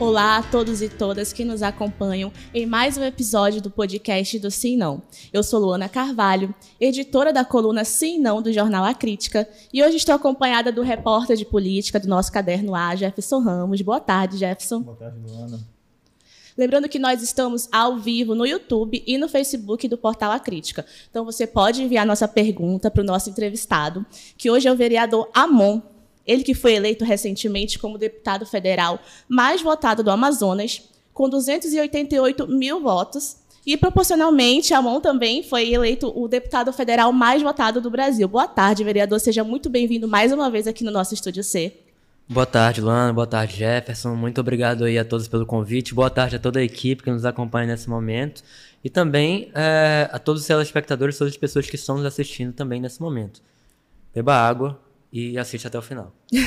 Olá a todos e todas que nos acompanham em mais um episódio do podcast do Sim Não. Eu sou Luana Carvalho, editora da coluna Sim Não do jornal A Crítica, e hoje estou acompanhada do repórter de política do nosso caderno A, Jefferson Ramos. Boa tarde, Jefferson. Boa tarde, Luana. Lembrando que nós estamos ao vivo no YouTube e no Facebook do Portal A Crítica. Então você pode enviar nossa pergunta para o nosso entrevistado, que hoje é o vereador Amon, ele que foi eleito recentemente como deputado federal mais votado do Amazonas, com 288 mil votos. E, proporcionalmente, Amon também foi eleito o deputado federal mais votado do Brasil. Boa tarde, vereador. Seja muito bem-vindo mais uma vez aqui no nosso Estúdio C. Boa tarde, Luana. Boa tarde, Jefferson. Muito obrigado aí a todos pelo convite. Boa tarde a toda a equipe que nos acompanha nesse momento. E também é, a todos os telespectadores, todas as pessoas que estão nos assistindo também nesse momento. Beba água, e assiste até o final.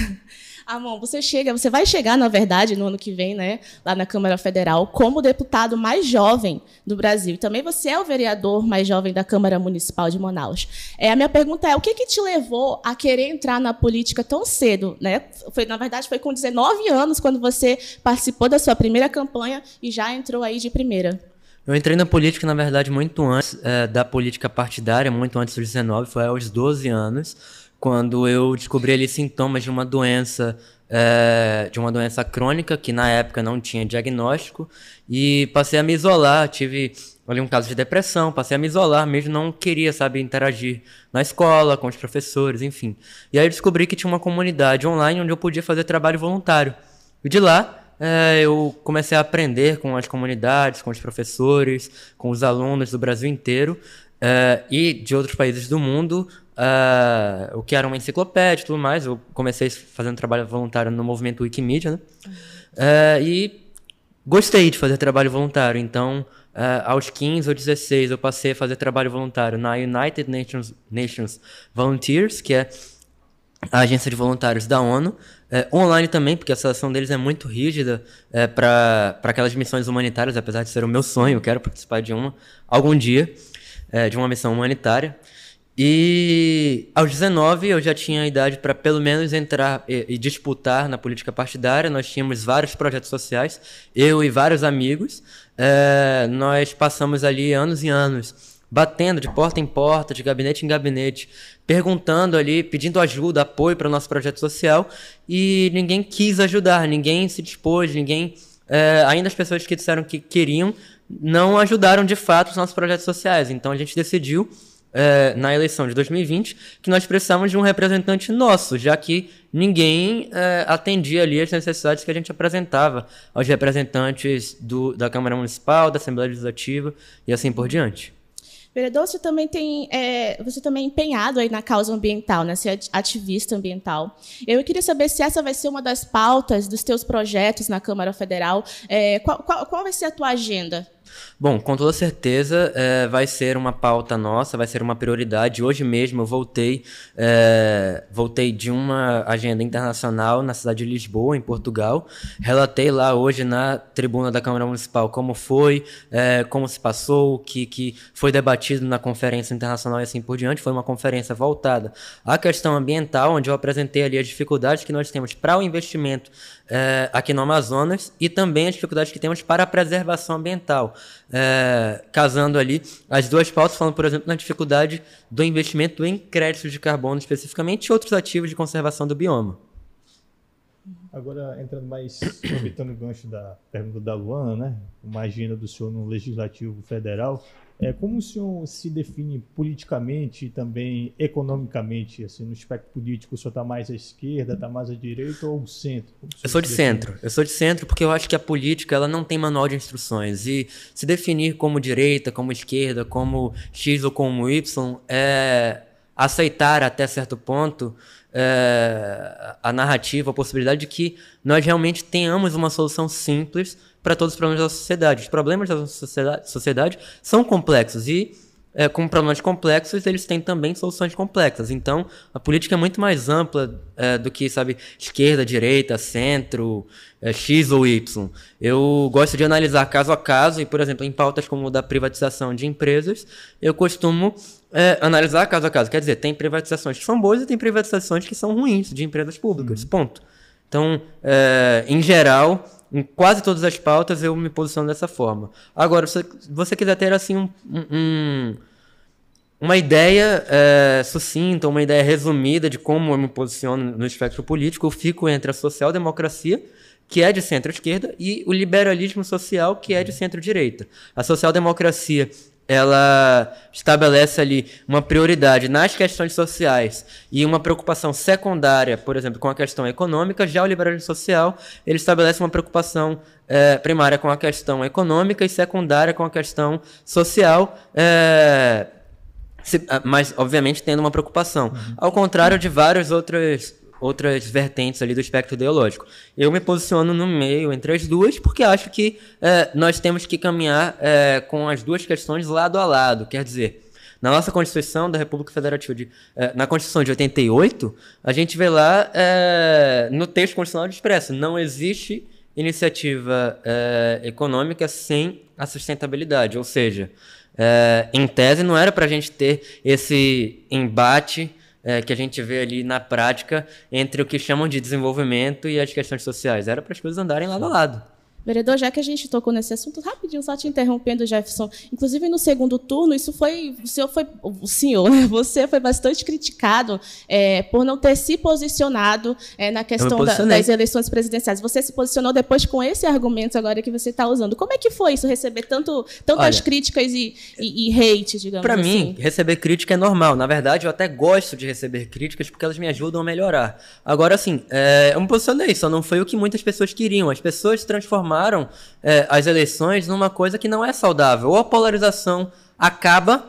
Amon, você chega, você vai chegar, na verdade, no ano que vem, né, lá na Câmara Federal, como deputado mais jovem do Brasil. E também você é o vereador mais jovem da Câmara Municipal de Manaus. É, a minha pergunta é: o que, que te levou a querer entrar na política tão cedo? Né? Foi, na verdade, foi com 19 anos quando você participou da sua primeira campanha e já entrou aí de primeira. Eu entrei na política, na verdade, muito antes é, da política partidária, muito antes dos 19, foi aos 12 anos quando eu descobri ali sintomas de uma doença é, de uma doença crônica que na época não tinha diagnóstico e passei a me isolar, tive ali um caso de depressão, passei a me isolar, mesmo não queria, sabe, interagir na escola, com os professores, enfim. E aí eu descobri que tinha uma comunidade online onde eu podia fazer trabalho voluntário. E de lá é, eu comecei a aprender com as comunidades, com os professores, com os alunos do Brasil inteiro é, e de outros países do mundo uh, o que era uma enciclopédia e tudo mais. Eu comecei fazendo trabalho voluntário no movimento Wikimedia, né? Uh, e gostei de fazer trabalho voluntário. Então, uh, aos 15 ou 16, eu passei a fazer trabalho voluntário na United Nations, Nations Volunteers, que é a agência de voluntários da ONU. É, online também, porque a seleção deles é muito rígida é, para aquelas missões humanitárias, apesar de ser o meu sonho, eu quero participar de uma algum dia, é, de uma missão humanitária. E aos 19 eu já tinha a idade para pelo menos entrar e, e, disputar na política partidária. Nós tínhamos vários projetos sociais, eu e vários amigos. É, nós passamos ali anos e anos batendo de porta em porta, de gabinete em gabinete, perguntando ali, pedindo ajuda, apoio para o nosso projeto social e ninguém quis ajudar, ninguém se dispôs, ninguém. É, ainda as pessoas que disseram que queriam não ajudaram de fato os nossos projetos sociais. Então a gente decidiu é, na eleição de 2020 que nós precisamos de um representante nosso, já que ninguém é, atendia ali as necessidades que a gente apresentava aos representantes do, da Câmara Municipal, da Assembleia Legislativa e assim por diante. Vereador, você também tem, é, você também é empenhado aí na causa ambiental, né? Você é ativista ambiental. Eu queria saber se essa vai ser uma das pautas dos teus projetos na Câmara Federal. É, qual, qual, qual vai ser a tua agenda Bom, com toda certeza é, vai ser uma pauta nossa, vai ser uma prioridade. Hoje mesmo eu voltei, é, voltei de uma agenda internacional na cidade de Lisboa, em Portugal. Relatei lá hoje na tribuna da Câmara Municipal como foi, é, como se passou, o que, que foi debatido na conferência internacional e assim por diante. Foi uma conferência voltada à questão ambiental, onde eu apresentei ali as dificuldades que nós temos para o investimento é, aqui no Amazonas e também as dificuldades que temos para a preservação ambiental. É, casando ali as duas pautas, falando, por exemplo, na dificuldade do investimento em créditos de carbono especificamente e outros ativos de conservação do bioma. Agora, entrando mais, aproveitando o gancho da pergunta da Luana, né? Uma agenda do senhor no Legislativo Federal. É, como o senhor se define politicamente e também economicamente, assim, no espectro político? O senhor está mais à esquerda, está mais à direita ou ao centro? Eu sou de centro. Eu sou de centro porque eu acho que a política ela não tem manual de instruções. E se definir como direita, como esquerda, como X ou como Y, é aceitar até certo ponto é, a narrativa, a possibilidade de que nós realmente tenhamos uma solução simples para todos os problemas da sociedade. Os problemas da sociedade, sociedade são complexos e, é, como problemas complexos, eles têm também soluções complexas. Então, a política é muito mais ampla é, do que, sabe, esquerda, direita, centro, é, X ou Y. Eu gosto de analisar caso a caso e, por exemplo, em pautas como da privatização de empresas, eu costumo é, analisar caso a caso. Quer dizer, tem privatizações que são boas e tem privatizações que são ruins de empresas públicas. Uhum. Ponto. Então, é, em geral, em quase todas as pautas eu me posiciono dessa forma. Agora, se você quiser ter assim um, um, uma ideia é, sucinta, uma ideia resumida de como eu me posiciono no espectro político, eu fico entre a social-democracia, que é de centro-esquerda, e o liberalismo social, que é de centro-direita. A social-democracia ela estabelece ali uma prioridade nas questões sociais e uma preocupação secundária, por exemplo, com a questão econômica. Já o liberalismo social, ele estabelece uma preocupação é, primária com a questão econômica e secundária com a questão social. É, se, mas, obviamente, tendo uma preocupação. Uhum. Ao contrário de várias outras outras vertentes ali do espectro ideológico. Eu me posiciono no meio entre as duas porque acho que é, nós temos que caminhar é, com as duas questões lado a lado. Quer dizer, na nossa Constituição da República Federativa de, é, na Constituição de 88, a gente vê lá é, no texto constitucional expresso, não existe iniciativa é, econômica sem a sustentabilidade, ou seja, em tese não era para a gente ter esse embate é, que a gente vê ali na prática entre o que chamam de desenvolvimento e as questões sociais. Era para as coisas andarem lado a lado. Vereador, já que a gente tocou nesse assunto, rapidinho, só te interrompendo, Jefferson. Inclusive, no segundo turno, isso foi. O senhor foi. O senhor, né? Você foi bastante criticado é, por não ter se posicionado é, na questão da, das eleições presidenciais. Você se posicionou depois com esse argumento agora que você está usando. Como é que foi isso, receber tanto, tantas Olha, críticas e, e, e hate, digamos pra assim? Para mim, receber crítica é normal. Na verdade, eu até gosto de receber críticas porque elas me ajudam a melhorar. Agora, assim, é, eu me posicionei, só não foi o que muitas pessoas queriam. As pessoas se transformaram transformaram é, as eleições numa coisa que não é saudável. Ou a polarização acaba,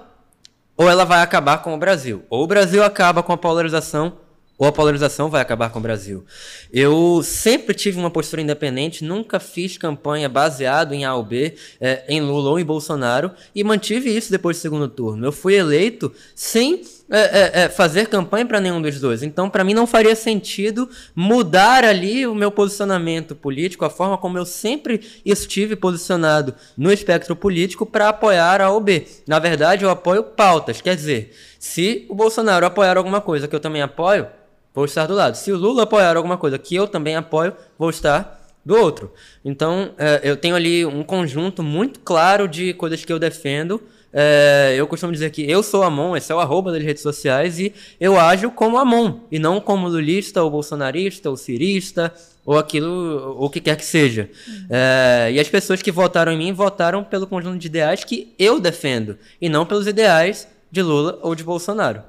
ou ela vai acabar com o Brasil. Ou o Brasil acaba com a polarização, ou a polarização vai acabar com o Brasil. Eu sempre tive uma postura independente, nunca fiz campanha baseado em A ou B, é, em Lula ou em Bolsonaro, e mantive isso depois do segundo turno. Eu fui eleito sem é, é, é, fazer campanha para nenhum dos dois. Então, para mim, não faria sentido mudar ali o meu posicionamento político, a forma como eu sempre estive posicionado no espectro político para apoiar a OB. Na verdade, eu apoio pautas. Quer dizer, se o Bolsonaro apoiar alguma coisa que eu também apoio, vou estar do lado. Se o Lula apoiar alguma coisa que eu também apoio, vou estar do outro. Então, é, eu tenho ali um conjunto muito claro de coisas que eu defendo é, eu costumo dizer que eu sou Amon, esse é o arroba das redes sociais, e eu ajo como Amon, e não como lulista, ou bolsonarista, ou cirista, ou aquilo, o que quer que seja. Uhum. É, e as pessoas que votaram em mim votaram pelo conjunto de ideais que eu defendo, e não pelos ideais de Lula ou de Bolsonaro.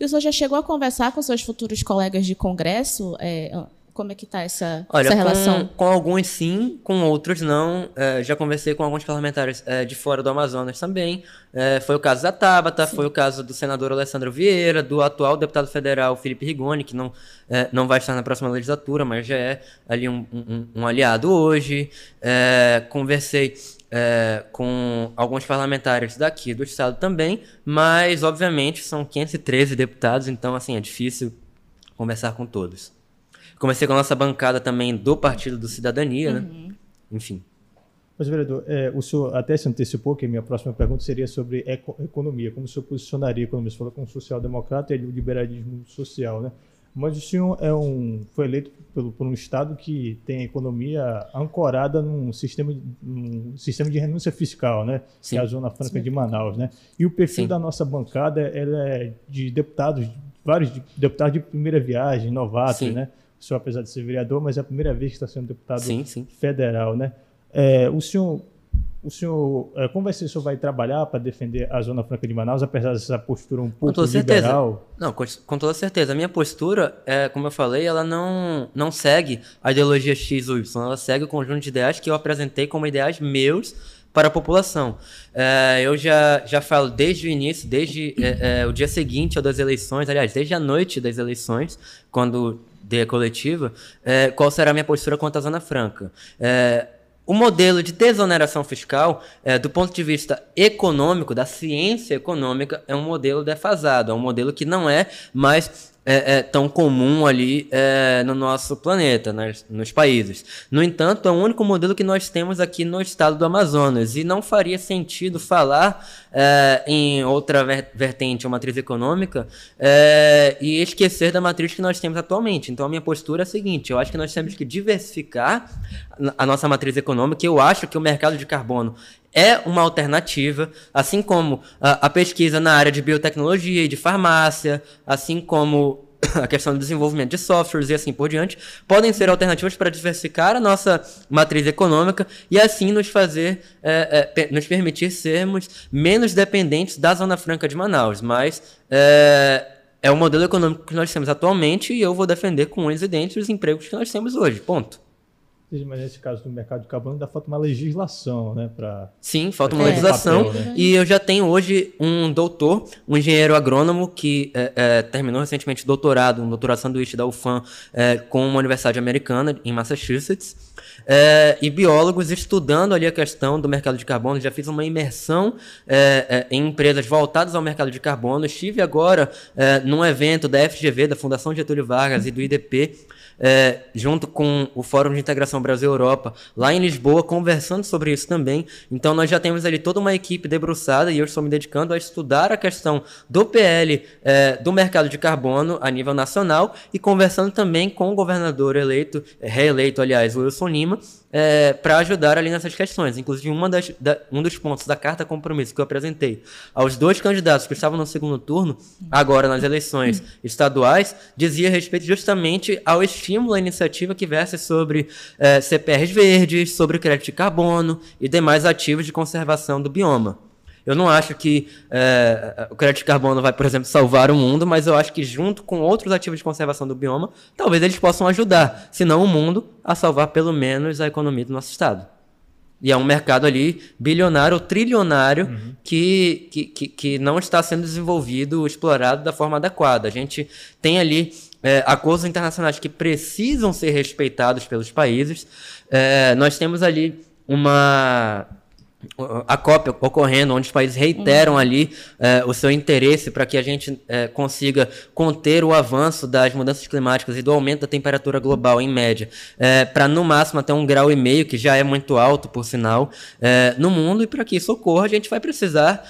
E o senhor já chegou a conversar com seus futuros colegas de Congresso? É, como é que está essa, Olha, essa relação? Com, com, alguns sim, com outros não. É, já conversei com alguns parlamentares é, de fora do Amazonas também. É, foi o caso da Tabata, sim. foi o caso do senador Alessandro Vieira, do atual deputado federal Felipe Rigoni, que não, é, não vai estar na próxima legislatura, mas já é ali um, um, um aliado hoje. É, conversei é, com alguns parlamentares daqui do estado também, mas obviamente são 513 deputados, então assim é difícil conversar com todos. Comecei com a nossa bancada também do Partido do Cidadania, né? uhum. né? Enfim. Mas, vereador, é, o senhor até se antecipou que a minha próxima pergunta seria sobre eco economia. Como o senhor posicionaria a economia? Você falou como social-democrata e o liberalismo social, né? Mas o senhor é um, foi eleito pelo, por um Estado que tem a economia ancorada num sistema, num sistema de renúncia fiscal, né? Sim. Que é a Zona Franca Sim. de Manaus, né? E o perfil Sim. da nossa bancada ela é de deputados, vários deputados de primeira viagem, novatos, né? O senhor, apesar de ser vereador, mas é a primeira vez que está sendo deputado sim, sim. federal, né? É, o senhor, o senhor, é, como vai ser, o senhor vai trabalhar para defender a Zona Franca de Manaus, apesar dessa postura um pouco com liberal? Não, com, com, toda certeza. A minha postura, é, como eu falei, ela não, não segue a ideologia X ou Y, ela segue o conjunto de ideais que eu apresentei como ideais meus para a população. É, eu já, já falo desde o início, desde é, é, o dia seguinte das eleições, aliás, desde a noite das eleições, quando a coletiva, é, qual será a minha postura quanto à Zona Franca. É, o modelo de desoneração fiscal, é, do ponto de vista econômico, da ciência econômica, é um modelo defasado, é um modelo que não é mais é, é, tão comum ali é, no nosso planeta, nas, nos países. No entanto, é o único modelo que nós temos aqui no estado do Amazonas e não faria sentido falar é, em outra vertente, uma matriz econômica, é, e esquecer da matriz que nós temos atualmente. Então, a minha postura é a seguinte: eu acho que nós temos que diversificar a nossa matriz econômica. Eu acho que o mercado de carbono é uma alternativa, assim como a, a pesquisa na área de biotecnologia e de farmácia, assim como a questão do desenvolvimento de softwares e assim por diante, podem ser alternativas para diversificar a nossa matriz econômica e assim nos fazer, é, é, nos permitir sermos menos dependentes da Zona Franca de Manaus. Mas é, é o modelo econômico que nós temos atualmente e eu vou defender com unhas e dentes os empregos que nós temos hoje. Ponto. Mas nesse caso do mercado de carbono ainda falta uma legislação, né? Pra, Sim, falta uma legislação. Papel, né? E eu já tenho hoje um doutor, um engenheiro agrônomo que é, é, terminou recentemente doutorado, um doutorado sanduíche da UFAM é, com uma universidade americana em Massachusetts. É, e biólogos estudando ali a questão do mercado de carbono. Já fiz uma imersão é, é, em empresas voltadas ao mercado de carbono. Estive agora num evento da FGV, da Fundação Getúlio Vargas e do IDP, é, junto com o Fórum de Integração Brasil-Europa, lá em Lisboa, conversando sobre isso também. Então, nós já temos ali toda uma equipe debruçada e eu estou me dedicando a estudar a questão do PL é, do mercado de carbono a nível nacional e conversando também com o governador eleito, reeleito, aliás, Wilson Lima, é, para ajudar ali nessas questões. Inclusive, uma das, da, um dos pontos da carta compromisso que eu apresentei aos dois candidatos que estavam no segundo turno, agora nas eleições estaduais, dizia respeito justamente ao estímulo à iniciativa que versa sobre é, CPRs verdes, sobre crédito de carbono e demais ativos de conservação do bioma. Eu não acho que é, o crédito de carbono vai, por exemplo, salvar o mundo, mas eu acho que junto com outros ativos de conservação do bioma, talvez eles possam ajudar, se não o mundo, a salvar pelo menos a economia do nosso estado. E é um mercado ali bilionário ou trilionário uhum. que, que, que, não está sendo desenvolvido, explorado da forma adequada. A gente tem ali é, acordos internacionais que precisam ser respeitados pelos países. É, nós temos ali uma a COP ocorrendo, onde os países reiteram uhum. ali eh, o seu interesse para que a gente eh, consiga conter o avanço das mudanças climáticas e do aumento da temperatura global em média, eh, para no máximo até um grau e meio, que já é muito alto, por sinal, no mundo, e para que isso ocorra, a gente vai precisar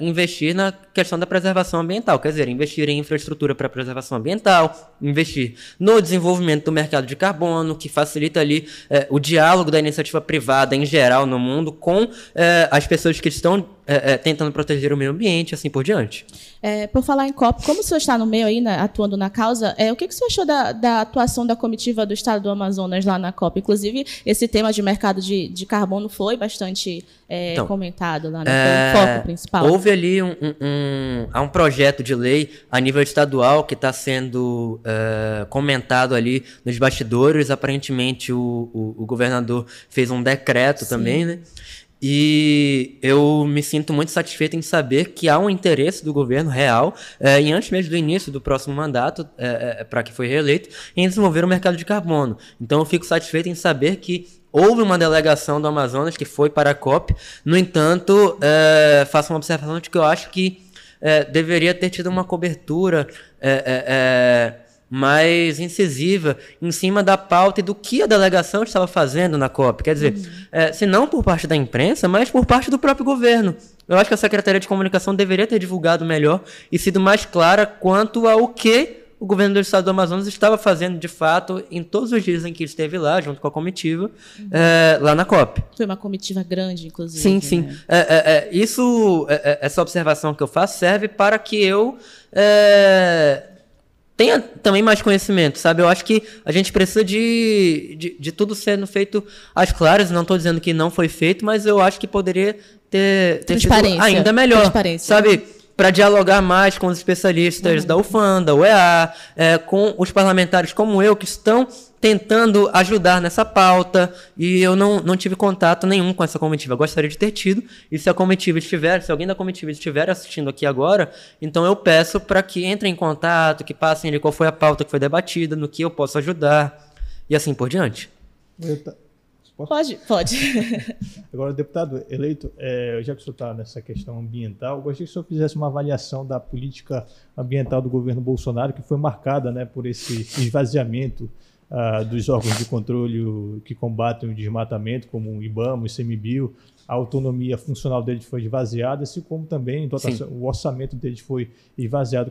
investir na questão da preservação ambiental, quer dizer, investir em infraestrutura para preservação ambiental, investir no desenvolvimento do mercado de carbono, que facilita ali o diálogo da iniciativa privada em geral no mundo com com é, as pessoas que estão é, é, tentando proteger o meio ambiente, assim por diante. É, por falar em COP, como o senhor está no meio aí, né, atuando na causa, é, o que, que o senhor achou da, da, atuação da comitiva do Estado do Amazonas lá na COP? Inclusive, esse tema de mercado de, de carbono foi bastante então, comentado lá, né? Foi o foco principal. Houve ali um, um, um, há um projeto de lei a nível estadual que está sendo comentado ali nos bastidores. Aparentemente, o, o, o governador fez um decreto Sim. também, né? E eu me sinto muito satisfeito em saber que há um interesse do governo real, é, e antes mesmo do início do próximo mandato, é, é, para que foi reeleito, em desenvolver o mercado de carbono. Então eu fico satisfeito em saber que houve uma delegação do Amazonas que foi para a COP. No entanto, é, faço uma observação de que eu acho que deveria ter tido uma cobertura é, mais incisiva em cima da pauta e do que a delegação estava fazendo na COP. Quer dizer, uhum. é, se não por parte da imprensa, mas por parte do próprio governo. Eu acho que a Secretaria de Comunicação deveria ter divulgado melhor e sido mais clara quanto ao que o governo do estado do Amazonas estava fazendo de fato em todos os dias em que esteve lá, junto com a comitiva, uhum. é, lá na COP. Foi uma comitiva grande, inclusive. Sim, sim. Né? É, é, é isso, é, essa observação que eu faço serve para que eu tenha também mais conhecimento, sabe? Eu acho que a gente precisa de, de, de tudo sendo feito às claras. Não estou dizendo que não foi feito, mas eu acho que poderia ter, ter sido ainda melhor, sabe? Para dialogar mais com os especialistas uhum. da UFAM, da UEA, é, com os parlamentares como eu, que estão tentando ajudar nessa pauta e eu não, não tive contato nenhum com essa comitiva. Eu gostaria de ter tido. E se a comitiva estiver, se alguém da comitiva estiver assistindo aqui agora, então eu peço para que entrem em contato, que passem ali qual foi a pauta que foi debatida, no que eu posso ajudar e assim por diante. Pode, pode. Agora, deputado eleito, é, já que o senhor está nessa questão ambiental, eu gostaria que o senhor fizesse uma avaliação da política ambiental do governo Bolsonaro, que foi marcada né, por esse esvaziamento uh, dos órgãos de controle que combatem o desmatamento, como o IBAMA, o ICMBio, a autonomia funcional deles foi esvaziada, assim como também dotação, o orçamento deles foi esvaziado.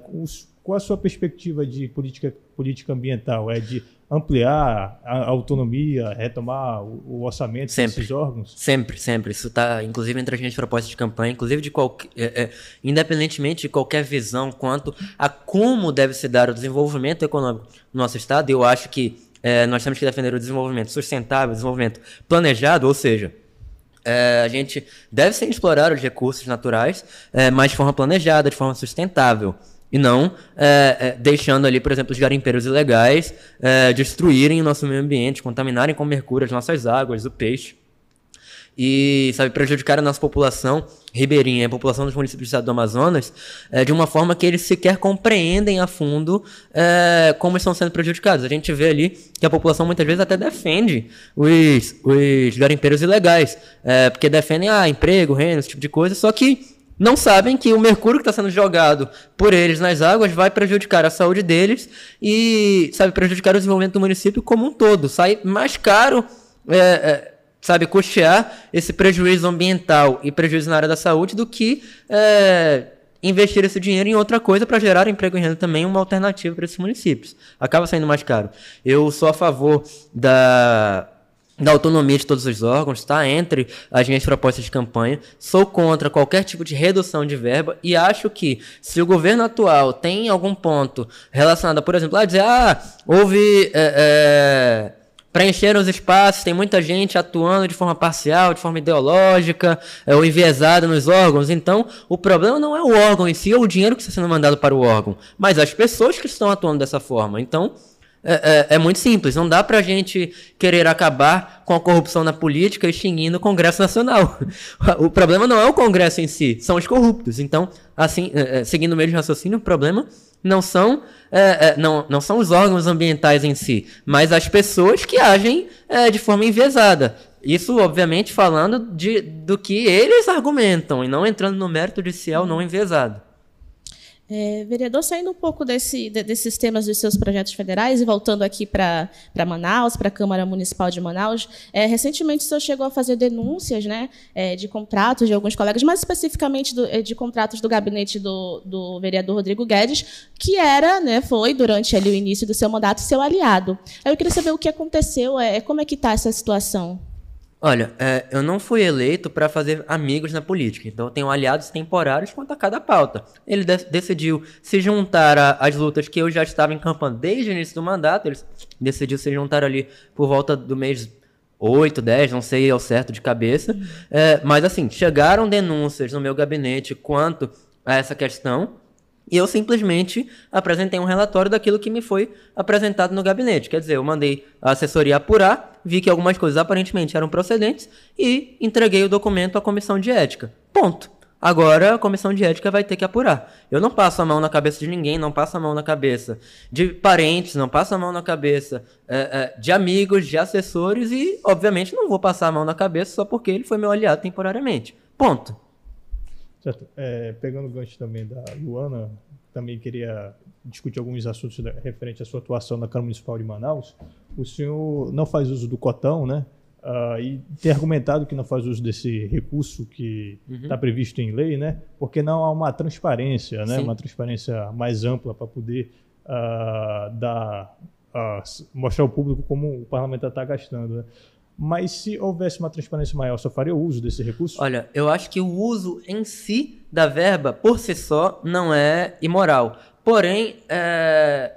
Qual a sua perspectiva de política, política ambiental? É de ampliar a autonomia, retomar o, orçamento sempre, desses órgãos? Sempre, sempre. Isso está, inclusive, entre as minhas propostas de campanha, inclusive de qualquer, é, é, independentemente de qualquer visão quanto a como deve se dar o desenvolvimento econômico no nosso estado, eu acho que é, nós temos que defender o desenvolvimento sustentável, desenvolvimento planejado, ou seja, é, a gente deve sim explorar os recursos naturais, é, mas de forma planejada, de forma sustentável. E não é, é, deixando ali, por exemplo, os garimpeiros ilegais é, destruírem o nosso meio ambiente, contaminarem com mercúrio as nossas águas, o peixe. E, sabe, prejudicar a nossa população ribeirinha, a população dos municípios do estado do Amazonas, é, de uma forma que eles sequer compreendem a fundo é, como estão sendo prejudicados. A gente vê ali que a população muitas vezes até defende os, os garimpeiros ilegais, é, porque defendem ah, emprego, renda, esse tipo de coisa, só que não sabem que o mercúrio que está sendo jogado por eles nas águas vai prejudicar a saúde deles e, sabe, prejudicar o desenvolvimento do município como um todo. Sai mais caro, é, é, sabe, custear esse prejuízo ambiental e prejuízo na área da saúde do que é, investir esse dinheiro em outra coisa para gerar emprego e renda também, uma alternativa para esses municípios. Acaba saindo mais caro. Eu sou a favor da da autonomia de todos os órgãos, está entre as minhas propostas de campanha. Sou contra qualquer tipo de redução de verba e acho que se o governo atual tem algum ponto relacionado, por exemplo, a dizer, ah, houve é, é, preencher os espaços, tem muita gente atuando de forma parcial, de forma ideológica é, ou enviesada nos órgãos. Então, o problema não é o órgão em si ou o dinheiro que está sendo mandado para o órgão, mas as pessoas que estão atuando dessa forma. Então, é, é, é, muito simples. Não dá pra gente querer acabar com a corrupção na política extinguindo o Congresso Nacional. O problema não é o Congresso em si, são os corruptos. Então, assim, é, é seguindo o mesmo raciocínio, o problema não são, é, é, não, não são os órgãos ambientais em si, mas as pessoas que agem de forma enviesada. Isso, obviamente, falando de, do que eles argumentam e não entrando no mérito de se é ou não enviesado. É, vereador, saindo um pouco desse, de, desses temas dos seus projetos federais e voltando aqui para Manaus, para a Câmara Municipal de Manaus, é, recentemente o senhor chegou a fazer denúncias né, é, de contratos de alguns colegas, mais especificamente do, é, de contratos do gabinete do, do vereador Rodrigo Guedes, que era, né, foi, durante ali, o início do seu mandato, seu aliado. Eu queria saber o que aconteceu, é, como é que está essa situação? Olha, é, eu não fui eleito para fazer amigos na política, então eu tenho aliados temporários quanto a cada pauta. Ele de decidiu se juntar às lutas que eu já estava encampando desde o início do mandato, ele decidiu se juntar ali por volta do mês 8, 10, não sei ao certo de cabeça. É, mas assim, chegaram denúncias no meu gabinete quanto a essa questão. E eu simplesmente apresentei um relatório daquilo que me foi apresentado no gabinete. Quer dizer, eu mandei a assessoria apurar, vi que algumas coisas aparentemente eram procedentes e entreguei o documento à comissão de ética. Ponto. Agora a comissão de ética vai ter que apurar. Eu não passo a mão na cabeça de ninguém, não passo a mão na cabeça de parentes, não passo a mão na cabeça é, é, de amigos, de assessores e, obviamente, não vou passar a mão na cabeça só porque ele foi meu aliado temporariamente. Ponto. Certo. É, pegando o gancho também da Luana, também queria discutir alguns assuntos referentes à sua atuação na Câmara Municipal de Manaus. O senhor não faz uso do cotão, né? Uh, e tem argumentado que não faz uso desse recurso que está uhum. previsto em lei, né? Porque não há uma transparência, né? Sim. Uma transparência mais ampla para poder uh, dar, uh, mostrar ao público como o parlamentar está gastando. Né? Mas se houvesse uma transparência maior, só faria o uso desse recurso? Olha, eu acho que o uso em si da verba, por si só, não é imoral. Porém, é...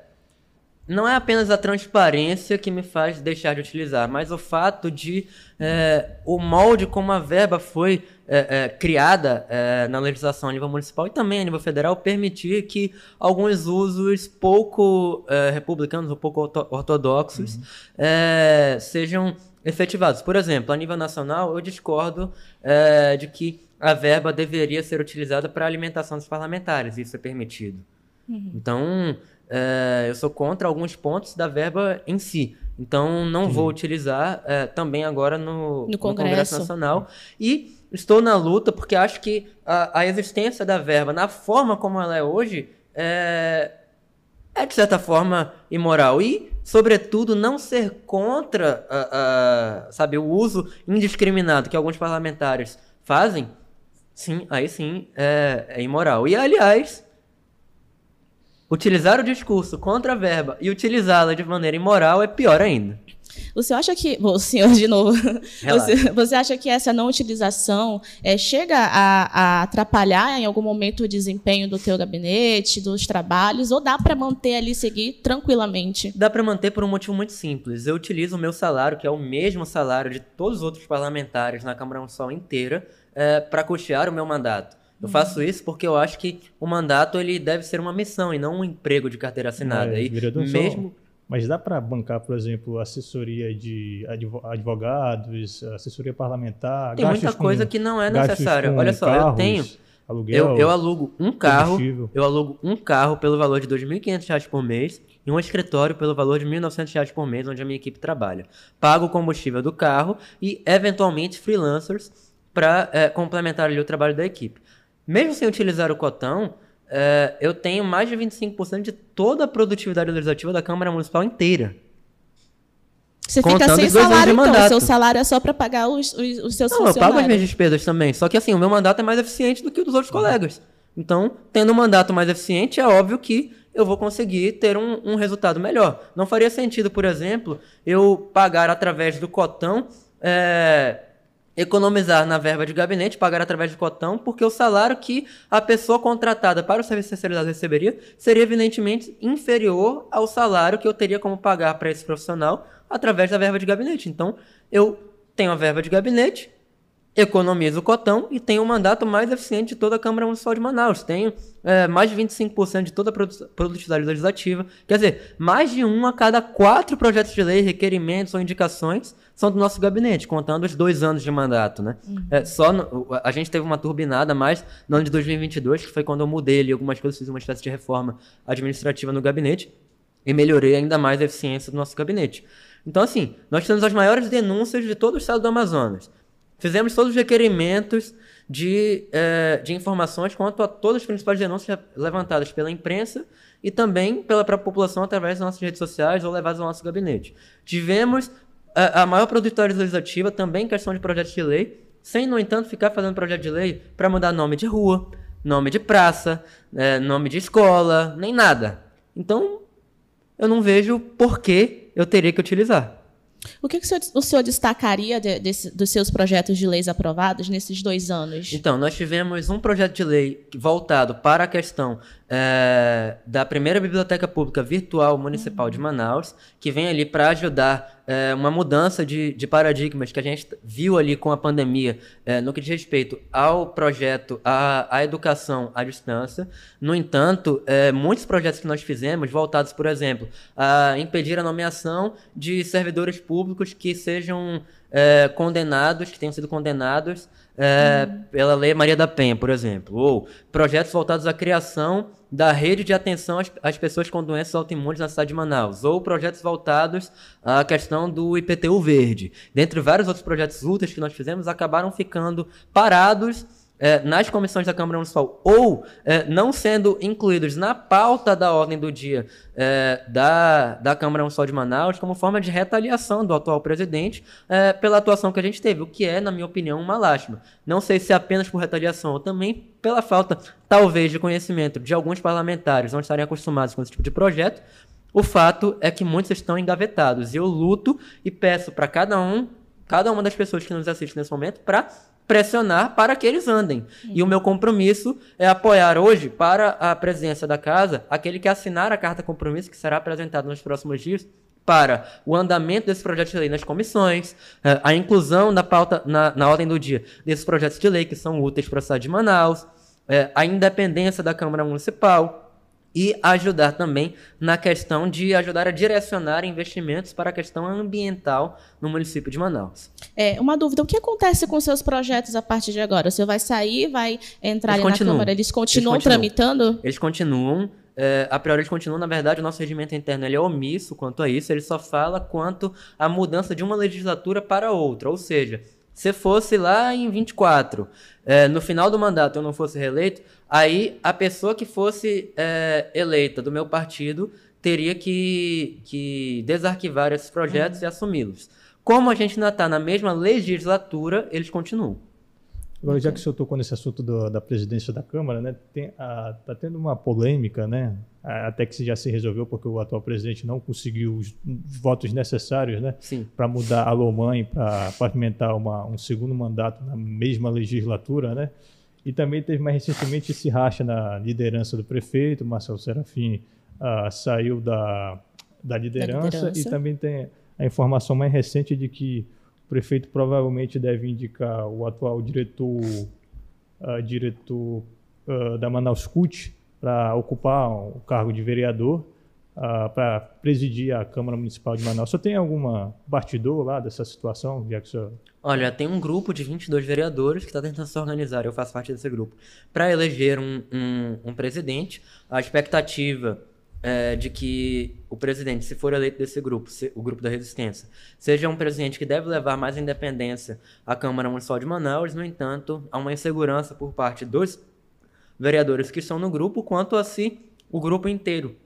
não é apenas a transparência que me faz deixar de utilizar, mas o fato de é, o molde como a verba foi é, é, criada é, na legislação a nível municipal e também a nível federal permitir que alguns usos pouco é, republicanos ou pouco ortodoxos uhum. É, sejam efetivados. Por exemplo, a nível nacional, eu discordo é, de que a verba deveria ser utilizada para a alimentação dos parlamentares, isso é permitido. Uhum. Então, é, eu sou contra alguns pontos da verba em si. Então, não vou utilizar é, também agora no, no, Congresso. no, Congresso. Nacional. E estou na luta porque acho que a, a, existência da verba, na forma como ela é hoje, é, é de certa forma imoral. E sobretudo, não ser contra uh, sabe, o uso indiscriminado que alguns parlamentares fazem, sim, aí sim é, é imoral. E, aliás, utilizar o discurso contra a verba e utilizá-la de maneira imoral é pior ainda. O senhor acha que. Bom, o senhor de novo. Você, você, acha que essa não utilização é, chega a, a, atrapalhar em algum momento o desempenho do teu gabinete, dos trabalhos, ou dá para manter ali seguir tranquilamente? Dá para manter por um motivo muito simples. Eu utilizo o meu salário, que é o mesmo salário de todos os outros parlamentares na Câmara Municipal inteira, é, para custear o meu mandato. Eu faço isso porque eu acho que o mandato ele deve ser uma missão e não um emprego de carteira assinada. É, e mesmo mas dá para bancar, por exemplo, assessoria de advogados, assessoria parlamentar? Tem muita coisa que não é necessária. Olha só, carros, eu tenho. Aluguel, eu, eu alugo um carro, eu alugo um carro pelo valor de R$ 2.500 por mês e um escritório pelo valor de R$ 1.900 por mês, onde a minha equipe trabalha. Pago o combustível do carro e, eventualmente, freelancers para é, complementar ali o trabalho da equipe. Mesmo sem utilizar o cotão, é, eu tenho mais de 25% de toda a produtividade legislativa da Câmara Municipal inteira. Você fica sem salário, então. O seu salário é só para pagar os, os, os seus Não, eu pago as minhas despesas também. Só que assim, o meu mandato é mais eficiente do que o dos outros colegas. Então, tendo um mandato mais eficiente, é óbvio que eu vou conseguir ter um, um resultado melhor. Não faria sentido, por exemplo, eu pagar através do cotão é, economizar na verba de gabinete, pagar através de cotão, porque o salário que a pessoa contratada para o serviço terceirizado receberia seria evidentemente inferior ao salário que eu teria como pagar para esse profissional através da verba de gabinete. Então, eu tenho a verba de gabinete, economizo o cotão e tenho o mandato mais eficiente de toda a Câmara Municipal de Manaus. Tenho é, mais de 25% de toda a produtividade legislativa. Quer dizer, mais de um a cada quatro projetos de lei, requerimentos ou indicações são do nosso gabinete, contando os dois anos de mandato, né? Uhum. É, só no, a gente teve uma turbinada mais no ano de 2022, que foi quando eu mudei ali algumas coisas, fiz uma espécie de reforma administrativa no gabinete e melhorei ainda mais a eficiência do nosso gabinete. Então, assim, nós temos as maiores denúncias de todo o estado do Amazonas. Fizemos todos os requerimentos de, é, de informações quanto a todas as principais denúncias levantadas pela imprensa e também pela própria população através das nossas redes sociais ou levadas ao nosso gabinete. Tivemos a, a maior produtora legislativa também em questão de projetos de lei, sem, no entanto, ficar fazendo projeto de lei para mudar nome de rua, nome de praça, é, nome de escola, nem nada. Então, eu não vejo por que eu teria que utilizar. O que, que o, senhor, destacaria de, desse, dos seus projetos de leis aprovados nesses dois anos? Então, nós tivemos um projeto de lei voltado para a questão é, da primeira biblioteca pública virtual municipal uhum. de Manaus, que vem ali para ajudar é, uma mudança de, de, paradigmas que a gente viu ali com a pandemia é, no que diz respeito ao projeto, à, à educação à distância. No entanto, é, muitos projetos que nós fizemos, voltados, por exemplo, a impedir a nomeação de servidores públicos que sejam é, condenados, que tenham sido condenados é, uhum. pela Lei Maria da Penha, por exemplo, ou projetos voltados à criação da rede de atenção às, às, pessoas com doenças autoimunes na cidade de Manaus, ou projetos voltados à questão do IPTU verde. Dentre vários outros projetos úteis que nós fizemos, acabaram ficando parados é, nas comissões da Câmara Municipal ou é, não sendo incluídos na pauta da ordem do dia é, da, da Câmara Municipal de Manaus como forma de retaliação do atual presidente é, pela atuação que a gente teve, o que é, na minha opinião, uma lástima. Não sei se é apenas por retaliação ou também pela falta, talvez, de conhecimento de alguns parlamentares não estarem acostumados com esse tipo de projeto. O fato é que muitos estão engavetados e eu luto e peço para cada um, cada uma das pessoas que nos assistem nesse momento, para pressionar para que eles andem. E o meu compromisso é apoiar hoje, para a presidência da casa, aquele que assinar a carta compromisso, que será apresentada nos próximos dias, para o andamento desse projeto de lei nas comissões, eh, a inclusão na pauta, na, na ordem do dia desses projetos de lei que são úteis para a cidade de Manaus, eh, a independência da Câmara Municipal, e ajudar também na questão de ajudar a direcionar investimentos para a questão ambiental no município de Manaus. É, uma dúvida, o que acontece com seus projetos a partir de agora? O senhor vai sair, vai entrar na Câmara, eles continuam, eles continuam tramitando? Eles continuam, é, a priori eles continuam, na verdade, o nosso regimento interno ele é omisso quanto a isso, ele só fala quanto à mudança de uma legislatura para outra, ou seja, se fosse lá em 24, é, no final do mandato eu não fosse reeleito, aí a pessoa que fosse é, eleita do meu partido teria que, que desarquivar esses projetos uhum. e assumi-los. Como a gente ainda está na mesma legislatura, eles continuam. Agora, já que o senhor tocou nesse assunto do, da presidência da Câmara, né, está tendo uma polêmica, né, até que já se resolveu, porque o atual presidente não conseguiu os votos necessários né, para mudar a Lomãe para pavimentar uma, um segundo mandato na mesma legislatura. Né, e também teve mais recentemente esse racha na liderança do prefeito, Marcelo Serafim uh, saiu da, da liderança, da liderança. E também tem a informação mais recente de que o prefeito provavelmente deve indicar o atual diretor, uh, diretor uh, da Manaus CUT para ocupar o cargo de vereador, uh, para presidir a Câmara Municipal de Manaus. Só tem alguma bastidor lá dessa situação, senhor... Olha, tem um grupo de 22 vereadores que está tentando se organizar, eu faço parte desse grupo, para eleger um, um, um presidente. A expectativa é, de que o presidente, se for eleito desse grupo, se, o grupo da resistência, seja um presidente que deve levar mais independência à Câmara Municipal de Manaus. No entanto, há uma insegurança por parte dos vereadores que estão no grupo quanto a se o grupo inteiro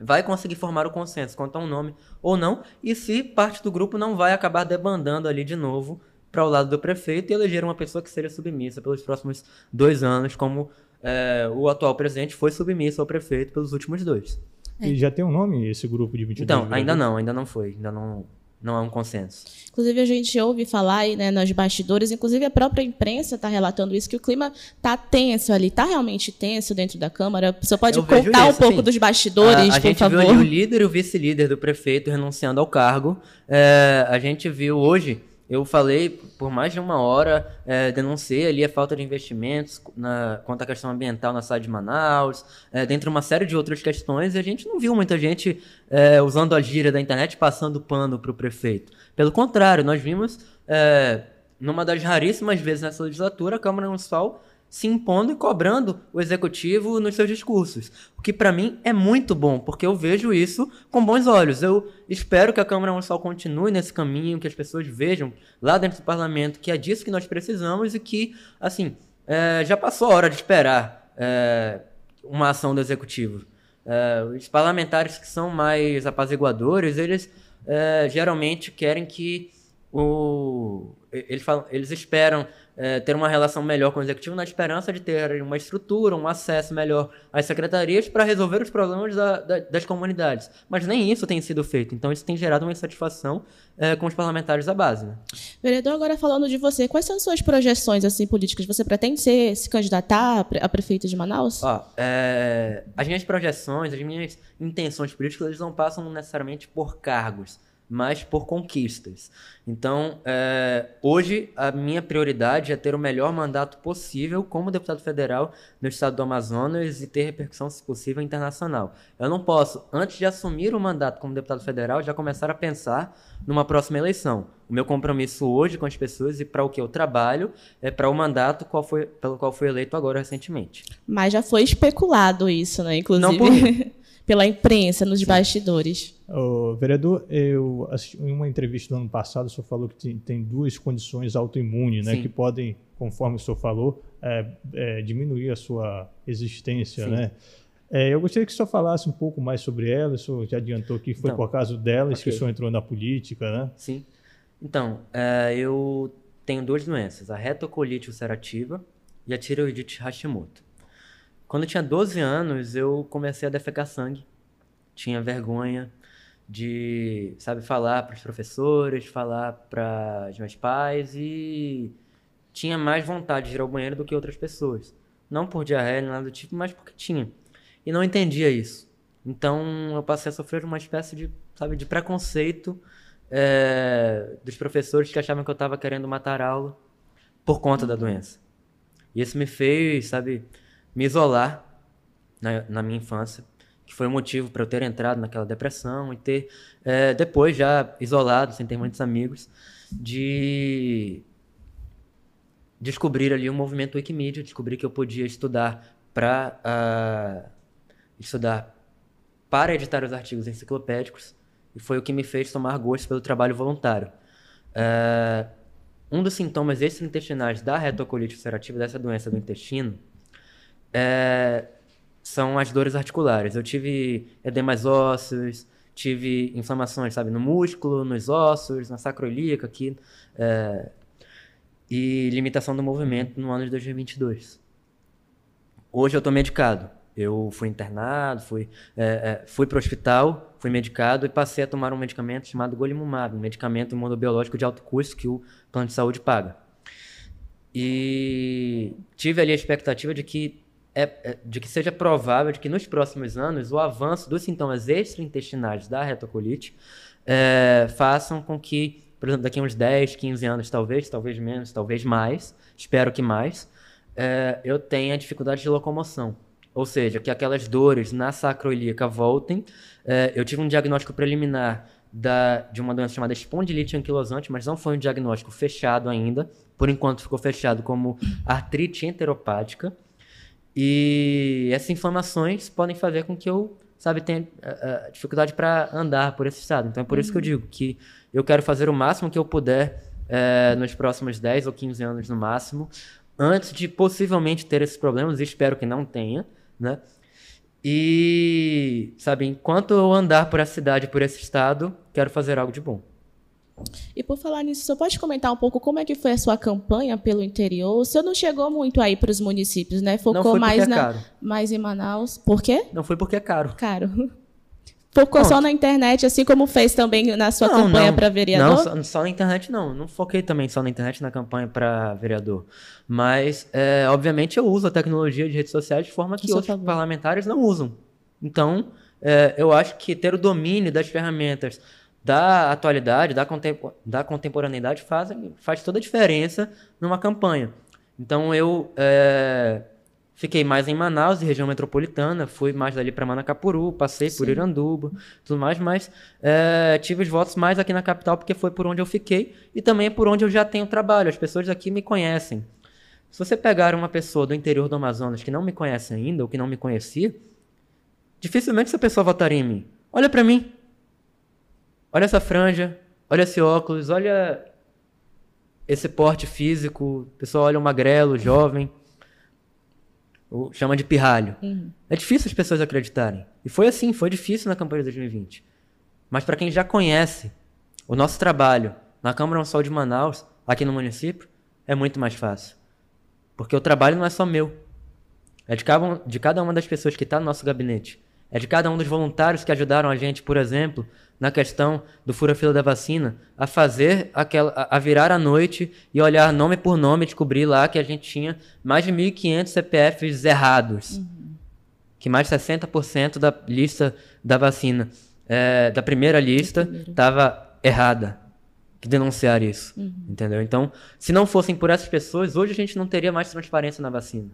vai conseguir formar o consenso quanto a um nome ou não, e se parte do grupo não vai acabar debandando ali de novo para o lado do prefeito e eleger uma pessoa que seja submissa pelos próximos dois anos, como é, o atual presidente foi submisso ao prefeito pelos últimos dois. É. E já tem um nome esse grupo de 22 Então, ainda não, ainda não foi. Ainda não, não há um consenso. Inclusive, a gente ouve falar aí, né, nos bastidores, inclusive a própria imprensa está relatando isso, que o clima está tenso ali, está realmente tenso dentro da Câmara. Você pode Eu contar um pouco sim. dos bastidores, a, a por favor? A gente viu o líder e o vice-líder do prefeito renunciando ao cargo. É, a gente viu hoje eu falei por mais de uma hora, é, denunciei ali a falta de investimentos na, quanto à questão ambiental na cidade de Manaus, é, dentre uma série de outras questões, e a gente não viu muita gente é, usando a gíria da internet passando pano para o prefeito. Pelo contrário, nós vimos, é, numa das raríssimas vezes nessa legislatura, a Câmara Municipal se impondo e cobrando o executivo nos seus discursos. O que para mim é muito bom, porque eu vejo isso com bons olhos. Eu espero que a Câmara Municipal continue nesse caminho, que as pessoas vejam lá dentro do parlamento que é disso que nós precisamos e que, assim, é, já passou a hora de esperar é, uma ação do executivo. É, os parlamentares que são mais apaziguadores, eles é, geralmente querem que o, eles, falam, eles esperam é, ter uma relação melhor com o executivo na esperança de ter uma estrutura, um acesso melhor às secretarias para resolver os problemas da, da, das comunidades. Mas nem isso tem sido feito. Então, isso tem gerado uma insatisfação é, com os parlamentares da base. Né? Vereador, agora falando de você, quais são as suas projeções assim, políticas? Você pretende ser, se candidatar a prefeito de Manaus? Ó, é, as minhas projeções, as minhas intenções políticas, não passam necessariamente por cargos mas por conquistas. Então, é, hoje, a minha prioridade é ter o melhor mandato possível como deputado federal no estado do Amazonas e ter repercussão, se possível, internacional. Eu não posso, antes de assumir o mandato como deputado federal, já começar a pensar numa próxima eleição. O meu compromisso hoje com as pessoas e para o que eu trabalho é para o mandato qual foi, pelo qual fui eleito agora recentemente. Mas já foi especulado isso, né? Inclusive. Não por pela imprensa, nos Sim. bastidores. O vereador, eu em uma entrevista do ano passado, o senhor falou que tem, tem duas condições autoimunes, né, que podem, conforme o senhor falou, é, é, diminuir a sua existência, Sim. né? É, eu gostaria que o senhor falasse um pouco mais sobre ela. O senhor já adiantou que foi então, por causa delas okay. que o senhor entrou na política, né? Sim. Então, é, eu tenho duas doenças, a retocolite ulcerativa e a tireoidite Hashimoto. Quando eu tinha 12 anos, eu comecei a defecar sangue. Tinha vergonha de, sabe, falar para os professores, falar para os meus pais e tinha mais vontade de ir ao banheiro do que outras pessoas. Não por diarreia, nada do tipo, mas porque tinha. E não entendia isso. Então eu passei a sofrer uma espécie de, sabe, de preconceito é, dos professores que achavam que eu estava querendo matar a aula por conta da doença. E isso me fez, sabe, me isolar na, na minha infância, que foi o motivo para eu ter entrado naquela depressão e ter, é, depois já isolado, sem ter muitos amigos, de descobrir ali o movimento Wikimedia, descobrir que eu podia estudar para uh, ah, estudar para editar os artigos enciclopédicos e foi o que me fez tomar gosto pelo trabalho voluntário. Uh, um dos sintomas extraintestinais da retocolite ulcerativa, dessa doença do intestino, é, são as dores articulares. Eu tive edemas ósseos, tive inflamações, sabe, no músculo, nos ossos, na sacroiliaca aqui. É, e limitação do movimento no ano de 2022. Hoje eu estou medicado. Eu fui internado, fui, é, é, fui para o hospital, fui medicado e passei a tomar um medicamento chamado Golimumab, um medicamento imunobiológico de alto custo que o plano de saúde paga. E tive ali a expectativa de que, é, é de que seja provável de que nos próximos anos o avanço dos sintomas extraintestinais da retocolite é, façam com que, por exemplo, daqui a uns 10, 15 anos, talvez, talvez menos, talvez mais, espero que mais, é, eu tenha dificuldade de locomoção. Ou seja, que aquelas dores na sacroilíaca voltem. É, eu tive um diagnóstico preliminar da, de uma doença chamada espondilite anquilosante, mas não foi um diagnóstico fechado ainda. Por enquanto ficou fechado como artrite enteropática. E essas inflamações podem fazer com que eu, sabe, tenha uh, uh, dificuldade para andar por esse estado. Então é por uhum. isso que eu digo que eu quero fazer o máximo que eu puder uh, nos próximos 10 ou 15 anos no máximo, antes de possivelmente ter esses problemas, e espero que não tenha, né? E, sabe, enquanto eu andar por essa cidade, por esse estado, quero fazer algo de bom. E por falar nisso, você pode comentar um pouco como é que foi a sua campanha pelo interior? O senhor não chegou muito aí para os municípios, né? Focou mais, é na, mais em Manaus. Por quê? Não foi porque é caro. Caro. Focou só na internet, assim como fez também na sua não, campanha para vereador? Não, só, só, na internet não. Não foquei também só na internet na campanha para vereador. Mas, é, obviamente, eu uso a tecnologia de redes sociais de forma que Isso outros parlamentares não usam. Então, é, eu acho que ter o domínio das ferramentas da atualidade, da, da contemporaneidade, faz, faz toda a diferença numa campanha. Então, eu é, Fiquei mais em Manaus, região metropolitana, fui mais dali para Manacapuru, passei Sim. por Iranduba, tudo mais, mas é, tive os votos mais aqui na capital porque foi por onde eu fiquei e também é por onde eu já tenho trabalho. As pessoas aqui me conhecem. Se você pegar uma pessoa do interior do Amazonas que não me conhece ainda ou que não me conhecia, dificilmente essa pessoa votaria em mim. Olha para mim. Olha essa franja, olha esse óculos, olha esse porte físico. O pessoal olha um magrelo, jovem chama de pirralho. Uhum. É difícil as pessoas acreditarem. E foi assim, foi difícil na campanha de 2020. Mas para quem já conhece o nosso trabalho na Câmara Municipal de Manaus, aqui no município, é muito mais fácil. Porque o trabalho não é só meu. É de cada, de cada uma das pessoas que está no nosso gabinete. É de cada um dos voluntários que ajudaram a gente, por exemplo, na questão do fura-fila da vacina, a fazer aquela, a virar à noite e olhar nome por nome, descobrir lá que a gente tinha mais de 1.500 CPFs errados. Uhum. Que mais de 60% da lista da vacina, é, da primeira lista, estava errada. Que denunciar isso. Uhum. Entendeu? Então, se não fossem por essas pessoas, hoje a gente não teria mais transparência na vacina.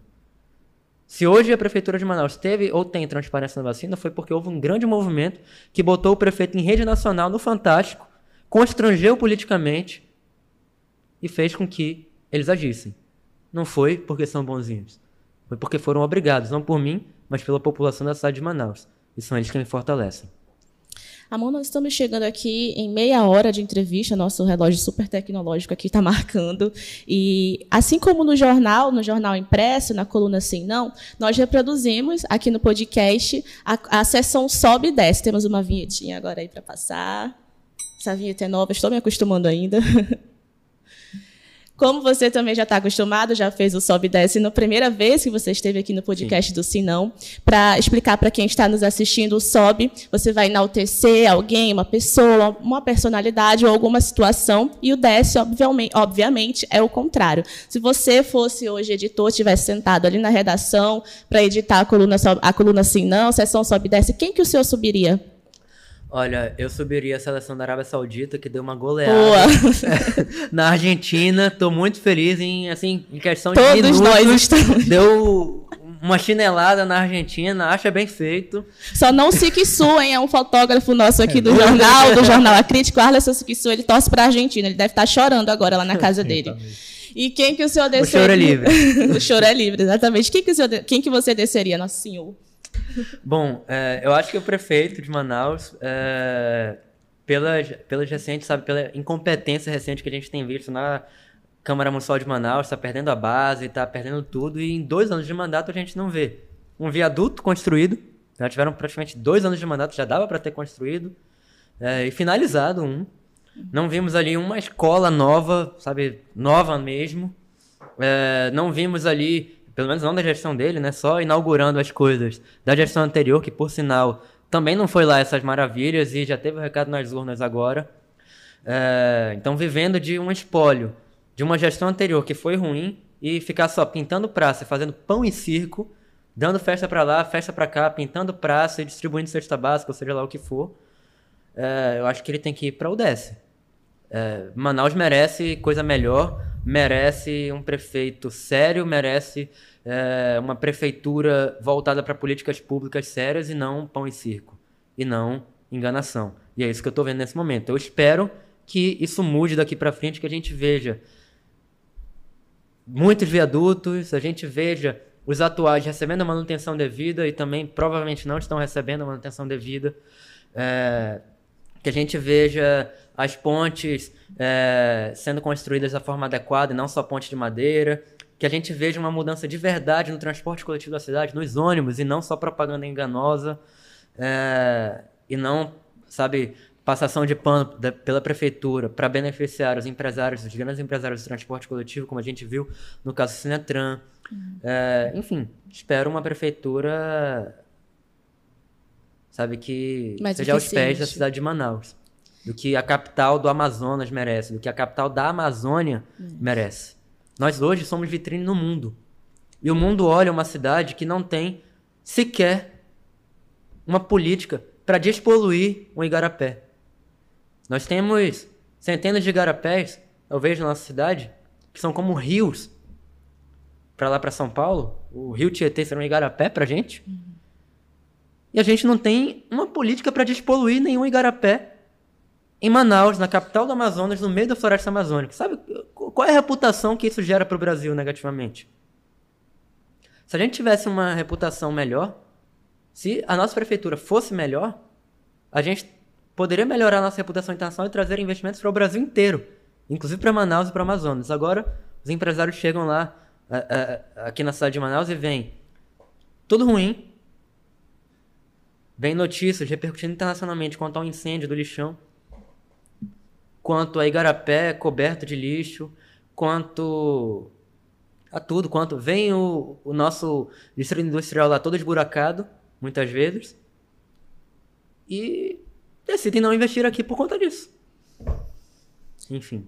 Se hoje a Prefeitura de Manaus teve ou tem transparência na vacina, foi porque houve um grande movimento que botou o prefeito em rede nacional no Fantástico, constrangeu politicamente e fez com que eles agissem. Não foi porque são bonzinhos. Foi porque foram obrigados, não por mim, mas pela população da cidade de Manaus. E são eles que me fortalecem. Amor, nós estamos chegando aqui em meia hora de entrevista, nosso relógio super tecnológico aqui está marcando. E assim como no jornal, no jornal impresso, na coluna Sim Não, nós reproduzimos aqui no podcast a, a sessão sobe e desce. Temos uma vinhetinha agora aí para passar. Essa vinheta é nova, estou me acostumando ainda. Como você também já está acostumado, já fez o sobe e desce na primeira vez que você esteve aqui no podcast Sim. do Sinão, para explicar para quem está nos assistindo o sobe, você vai enaltecer alguém, uma pessoa, uma personalidade ou alguma situação, e o desce, obviamente, obviamente é o contrário. Se você fosse hoje editor, tivesse sentado ali na redação para editar a coluna, a coluna Sinão, sessão sobe e desce, quem que o senhor subiria? Olha, eu subiria a seleção da Arábia Saudita, que deu uma goleada na Argentina. Tô muito feliz em, assim, em questão Todos de minutos. nós estamos. Deu uma chinelada na Argentina, acha bem feito. Só não Siquissu, hein? É um fotógrafo nosso aqui do jornal, do jornal A Crítica. O Arleson Siquissu, ele torce pra Argentina. Ele deve estar tá chorando agora lá na casa dele. E quem que o senhor desceria? O choro é livre. o choro é livre, exatamente. Quem que, o senhor, quem que você desceria, nosso senhor? Bom, é, eu acho que o prefeito de Manaus, é, pelas, pelas recentes, sabe, pela incompetência recente que a gente tem visto na Câmara Municipal de Manaus, está perdendo a base, está perdendo tudo, e em dois anos de mandato a gente não vê um viaduto construído. Já tiveram praticamente dois anos de mandato, já dava para ter construído, é, e finalizado um. Não vimos ali uma escola nova, sabe, nova mesmo. É, não vimos ali, pelo menos não da gestão dele, né, só inaugurando as coisas da gestão anterior, que por sinal também não foi lá essas maravilhas e já teve o recado nas urnas agora. É, então, vivendo de um espólio de uma gestão anterior que foi ruim e ficar só pintando praça, fazendo pão e circo, dando festa para lá, festa para cá, pintando praça e distribuindo cesta básica, ou seja lá o que for, é, eu acho que ele tem que ir para o DS. É, Manaus merece coisa melhor, merece um prefeito sério, merece é, uma prefeitura voltada para políticas públicas sérias e não pão e circo, e não enganação. E é isso que eu estou vendo nesse momento. Eu espero que isso mude daqui para frente, que a gente veja muitos viadutos, a gente veja os atuais recebendo a manutenção devida e também provavelmente não estão recebendo a manutenção devida. É, que a gente veja as pontes é, sendo construídas da forma adequada e não só pontes de madeira. Que a gente veja uma mudança de verdade no transporte coletivo da cidade, nos ônibus, e não só propaganda enganosa. É, e não, sabe, passação de pano da, pela prefeitura para beneficiar os empresários, os grandes empresários do transporte coletivo, como a gente viu no caso do Sinetran. É, enfim, espero uma prefeitura, sabe, que Mais seja aos pés da cidade de Manaus. Do que a capital do Amazonas merece, do que a capital da Amazônia merece. Nós hoje somos vitrine no mundo. E o mundo olha uma cidade que não tem sequer uma política para despoluir o igarapé. Nós temos centenas de igarapés, eu vejo na nossa cidade, que são como rios para lá para São Paulo. O rio Tietê será um igarapé pra gente. E a gente não tem uma política para despoluir nenhum igarapé em Manaus, na capital do Amazonas, no meio da floresta amazônica. Sabe qual é a reputação que isso gera para o Brasil negativamente? Se a gente tivesse uma reputação melhor, se a nossa prefeitura fosse melhor, a gente poderia melhorar a nossa reputação internacional e trazer investimentos para o Brasil inteiro, inclusive para Manaus e para o Amazonas. Agora, os empresários chegam lá, a- a- aqui na cidade de Manaus, e veem tudo ruim, vem notícias repercutindo internacionalmente quanto ao incêndio do lixão, quanto a igarapé coberto de lixo, quanto a tudo, quanto vem o, o nosso distrito industrial lá todo esburacado, muitas vezes, e decidem não investir aqui por conta disso. Enfim.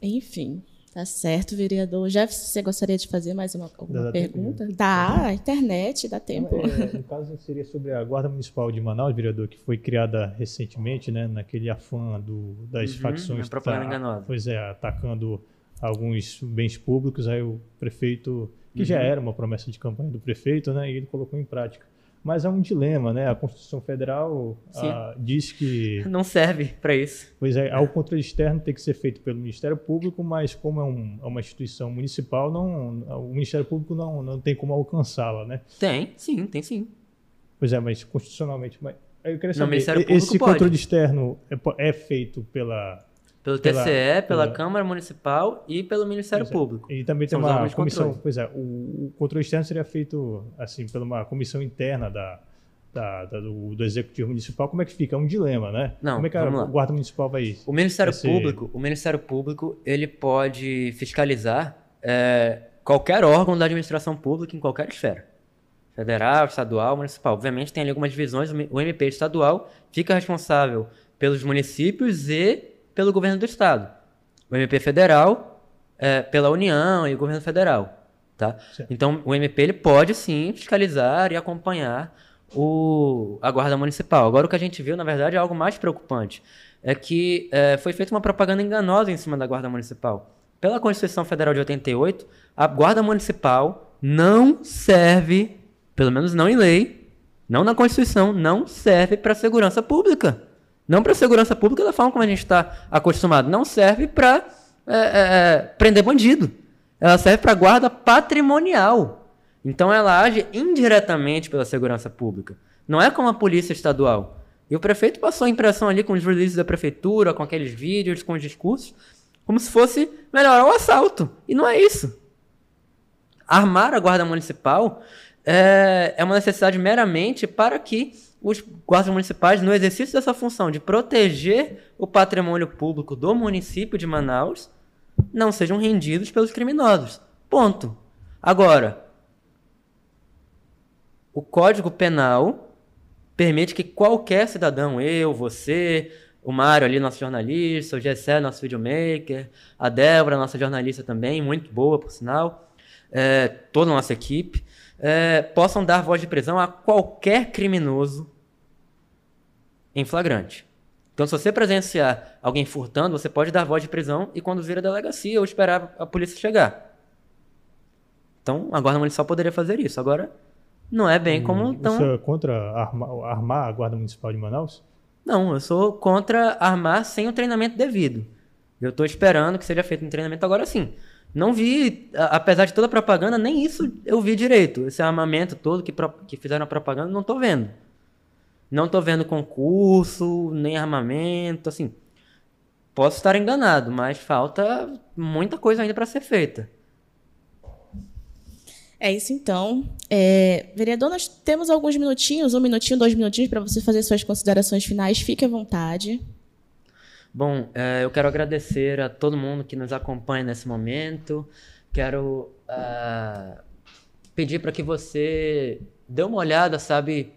Enfim, tá certo, vereador. Jefferson, você gostaria de fazer mais uma, alguma Dá pergunta? Dá, a internet, dá tempo. É, no caso, seria sobre a Guarda Municipal de Manaus, vereador, que foi criada recentemente, né, naquele afã do, das Uhum, facções. uma propaganda tá- enganosa. Pois é, atacando alguns bens públicos, aí o prefeito, que já Uhum. era uma promessa de campanha do prefeito, né, e ele colocou em prática. Mas é um dilema, né? A Constituição Federal ah, diz que Não serve para isso. Pois é, ao controle externo tem que ser feito pelo Ministério Público, mas como é, um- é uma instituição municipal, não, o Ministério Público não, não tem como alcançá-la, né? Tem, sim, tem sim. Pois é, mas constitucionalmente. Mas eu queria saber, Ministério e- Público esse pode. controle externo é, é feito pela. Pelo Pela- TCE, pela, pela- Câmara Municipal e pelo Ministério é. Público. E também tem São uma comissão. controle. Pois é, o, o controle externo seria feito assim por uma comissão interna da, da- da- do, do Executivo Municipal. Como é que fica? É um dilema, né? Não, Como é que a lá. Guarda Municipal vai. O Ministério vai ser- Público, o Ministério Público, ele pode fiscalizar é, qualquer órgão da administração pública em qualquer esfera. Federal, estadual, municipal. Obviamente tem ali algumas divisões. O O MP estadual fica responsável pelos municípios e pelo governo do estado. O MP federal é, pela União e o governo federal. Tá? Certo. Então o MP ele pode sim fiscalizar e acompanhar o, a guarda municipal. Agora o que a gente viu, na verdade, é algo mais preocupante. É que é, foi feita uma propaganda enganosa em cima da guarda municipal. Pela Constituição Federal de 88, a guarda municipal não serve, pelo menos não em lei, não na Constituição, não serve para segurança pública. Não para segurança pública da forma como a gente está acostumado. Não serve para prender bandido. Ela serve para guarda patrimonial. Então ela age indiretamente pela segurança pública. Não é como a polícia estadual. E o prefeito passou a impressão ali com os releases da prefeitura, com aqueles vídeos, com os discursos, como se fosse melhorar o assalto. E não é isso. Armar a guarda municipal é, é uma necessidade meramente para que os guardas municipais, no exercício dessa função de proteger o patrimônio público do município de Manaus, não sejam rendidos pelos criminosos. Ponto. Agora, o Código Penal permite que qualquer cidadão, eu, você, o Mário ali, nosso jornalista, o Gessé, nosso videomaker, a Débora, nossa jornalista também, muito boa, por sinal, é, toda a nossa equipe, é, possam dar voz de prisão a qualquer criminoso em flagrante. Então, se você presenciar alguém furtando, você pode dar voz de prisão e conduzir a delegacia ou esperar a polícia chegar. Então, a Guarda Municipal poderia fazer isso. Agora, não é bem como... Hum, tão... Você é contra armar, armar a Guarda Municipal de Manaus? Não, eu sou contra armar sem o treinamento devido. Eu estou esperando que seja feito um treinamento agora sim. Não vi, apesar de toda a propaganda, nem isso eu vi direito. Esse armamento todo que, que fizeram a propaganda, não estou vendo. Não estou vendo concurso, nem armamento, assim. Posso estar enganado, mas falta muita coisa ainda para ser feita. É isso então. É, vereador, nós temos alguns minutinhos, um minutinho, dois minutinhos, para você fazer suas considerações finais. Fique à vontade. Bom, é, eu quero agradecer a todo mundo que nos acompanha nesse momento. Quero uh, pedir para que você dê uma olhada, sabe,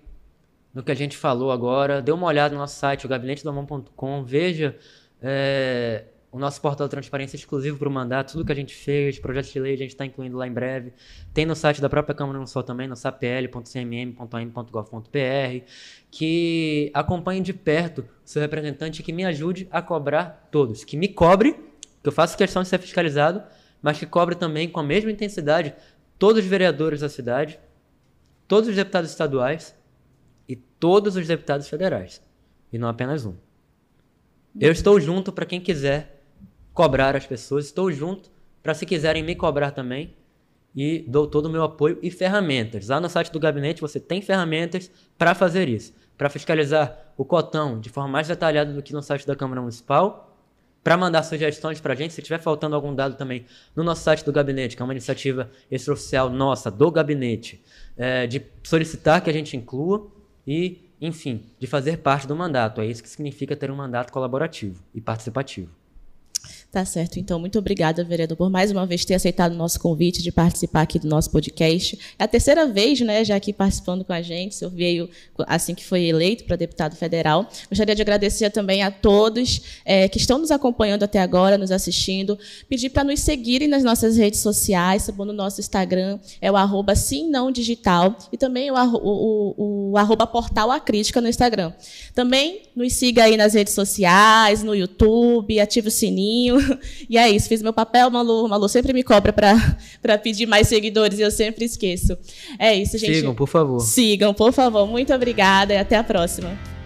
no que a gente falou agora. Dê uma olhada no nosso site, o gabinetedomão.com. Veja é, o nosso portal de transparência exclusivo para o mandato, tudo que a gente fez, projetos de lei a gente está incluindo lá em breve. Tem no site da própria Câmara Municipal também, no sapl.cmm.am.gov.br, que acompanhe de perto o seu representante e que me ajude a cobrar todos. Que me cobre, que eu faço questão de ser fiscalizado, mas que cobre também com a mesma intensidade todos os vereadores da cidade, todos os deputados estaduais e todos os deputados federais, e não apenas um. Eu estou junto para quem quiser cobrar as pessoas. Estou junto para se quiserem me cobrar também e dou todo o meu apoio e ferramentas. Lá no site do gabinete você tem ferramentas para fazer isso, para fiscalizar o cotão de forma mais detalhada do que no site da Câmara Municipal, para mandar sugestões para a gente, se tiver faltando algum dado também no nosso site do gabinete, que é uma iniciativa extraoficial nossa do gabinete, é, de solicitar que a gente inclua e, enfim, de fazer parte do mandato. É isso que significa ter um mandato colaborativo e participativo. Tá certo. Então, muito obrigada, vereador, por mais uma vez ter aceitado o nosso convite de participar aqui do nosso podcast. É a terceira vez, né, já aqui participando com a gente. O senhor veio assim que foi eleito para deputado federal. Gostaria de agradecer também a todos é, que estão nos acompanhando até agora, nos assistindo. Pedir para nos seguirem nas nossas redes sociais, no nosso Instagram, é o arroba sim, não digital, e também o, o, o, o arroba portal a crítica no Instagram. Também nos siga aí nas redes sociais, no YouTube, ative o sininho E é isso, fiz meu papel, Malu. Malu sempre me cobra para pedir mais seguidores e eu sempre esqueço. É isso, gente. Sigam, por favor. Sigam, por favor. Muito obrigada e até a próxima.